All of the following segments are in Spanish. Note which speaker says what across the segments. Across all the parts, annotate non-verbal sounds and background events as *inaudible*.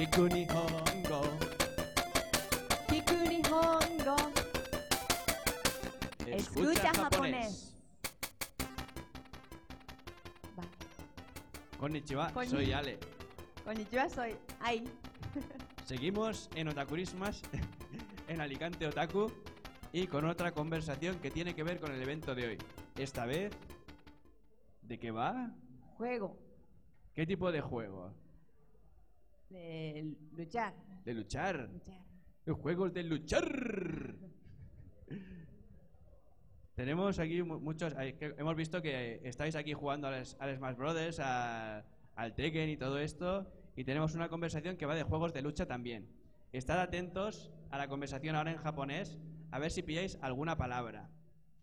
Speaker 1: Kiku Nihongo.
Speaker 2: Kiku Nihongo. Escucha japonés. Vale.
Speaker 1: Konnichiwa,
Speaker 2: Konni-
Speaker 1: soy Ale.
Speaker 2: Konnichiwa, soy Ai.
Speaker 1: Seguimos en Otakurismas, *laughs* en Alicante Otaku, y con otra conversación que tiene que ver con el evento de hoy. Esta vez, ¿de qué va?
Speaker 2: Juego
Speaker 1: ¿Qué tipo de juego?
Speaker 2: De luchar.
Speaker 1: De luchar.
Speaker 2: Luchar.
Speaker 1: Los juegos de luchar. Tenemos aquí mu- muchos. que- Hemos visto que estáis aquí jugando al Smash Brothers, a- al Tekken y todo esto. Y tenemos una conversación que va de juegos de lucha también. Estad atentos a la conversación ahora en japonés, a ver si pilláis alguna palabra,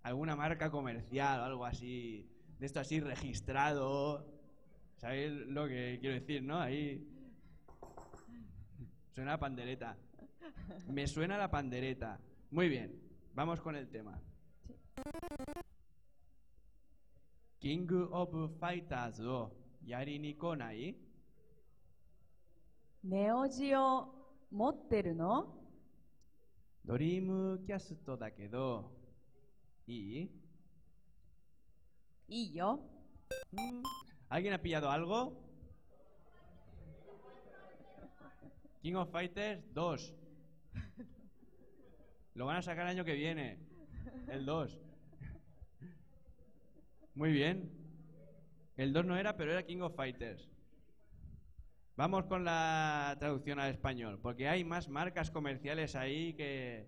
Speaker 1: alguna marca comercial o algo así, de esto así registrado. ¿Sabéis lo que quiero decir, no? Ahí. Suena la pandereta. Me suena la pandereta. Muy bien, vamos con el tema. King of Fighters をやりに来ない
Speaker 2: ネオジオ持ってるの
Speaker 1: ドリームキャストだけど、いい
Speaker 2: Y yo.
Speaker 1: Mm, ¿Alguien ha pillado algo? King of Fighters 2. Lo van a sacar el año que viene. El 2. Muy bien. El 2 no era, pero era King of Fighters. Vamos con la traducción al español, porque hay más marcas comerciales ahí que,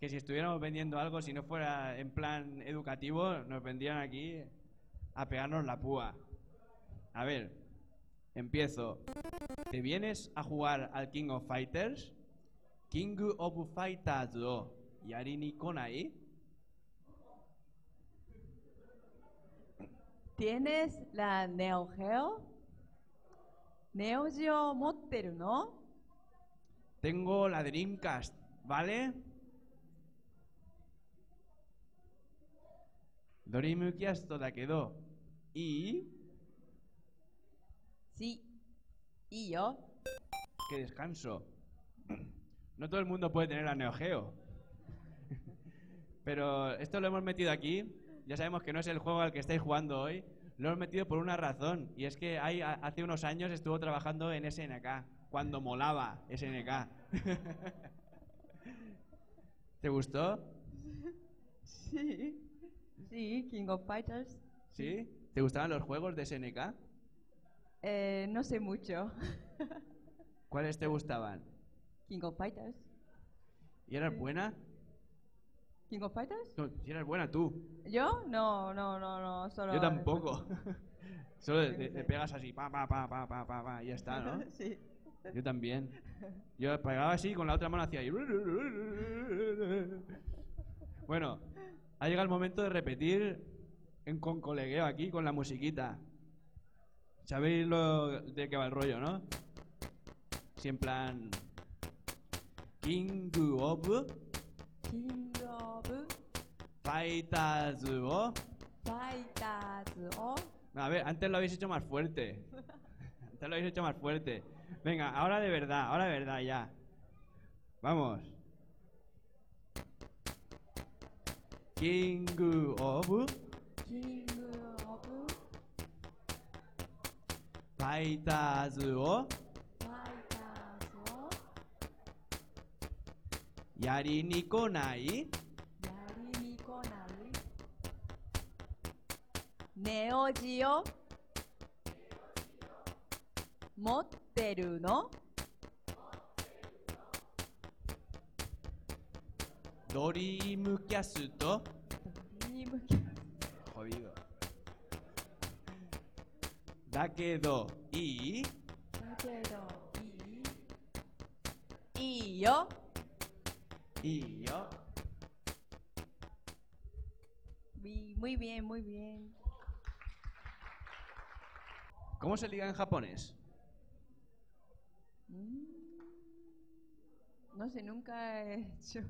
Speaker 1: que si estuviéramos vendiendo algo, si no fuera en plan educativo, nos vendrían aquí a pegarnos la púa. A ver, Empiezo. ¿Te vienes a jugar al King of Fighters? King of Fighters 2. ¿Yarini Konai?
Speaker 2: ¿Tienes la Neo Geo? ¿Neo Geo Motel, no?
Speaker 1: Tengo la Dreamcast, ¿vale? Dreamcast la quedó. Y
Speaker 2: Sí. Y yo.
Speaker 1: que descanso. No todo el mundo puede tener la Neo Geo. Pero esto lo hemos metido aquí. Ya sabemos que no es el juego al que estáis jugando hoy. Lo hemos metido por una razón. Y es que hay, hace unos años estuvo trabajando en SNK. Cuando molaba SNK. *laughs* ¿Te gustó?
Speaker 2: Sí. Sí, King of Fighters.
Speaker 1: ¿Sí? ¿Te gustaban los juegos de SNK?
Speaker 2: Eh, no sé mucho. *laughs*
Speaker 1: ¿Cuáles te gustaban?
Speaker 2: King of Fighters.
Speaker 1: ¿Y eras buena?
Speaker 2: King of Fighters.
Speaker 1: No, si eras buena tú.
Speaker 2: ¿Yo? No, no, no, no. Solo
Speaker 1: Yo tampoco. *laughs* Solo le pegas así, pa, pa, pa, pa, pa, pa, pa, y ya está, ¿no? *laughs*
Speaker 2: sí.
Speaker 1: Yo también. Yo pegaba así con la otra mano hacía ahí. Bueno, ha llegado el momento de repetir en con colegueo aquí con la musiquita. ¿Sabéis lo de qué va el rollo, no? Si en plan. King of
Speaker 2: King of
Speaker 1: Fighters o.
Speaker 2: Fighters o
Speaker 1: A ver, antes lo habéis hecho más fuerte. *laughs* Antes lo habéis hecho más fuerte. Venga, ahora de verdad, ahora de verdad ya. Vamos. King of
Speaker 2: King
Speaker 1: やりに来ない？
Speaker 2: やりに来ない？ネオジオ？持ってるの。
Speaker 1: ドリームキャスト？だけどいい
Speaker 2: だけどいいいいよ
Speaker 1: いいよ。
Speaker 2: Muy muy bien, muy bien.
Speaker 1: ¿Cómo se liga en japonés?
Speaker 2: Mm. No sé, nunca he hecho.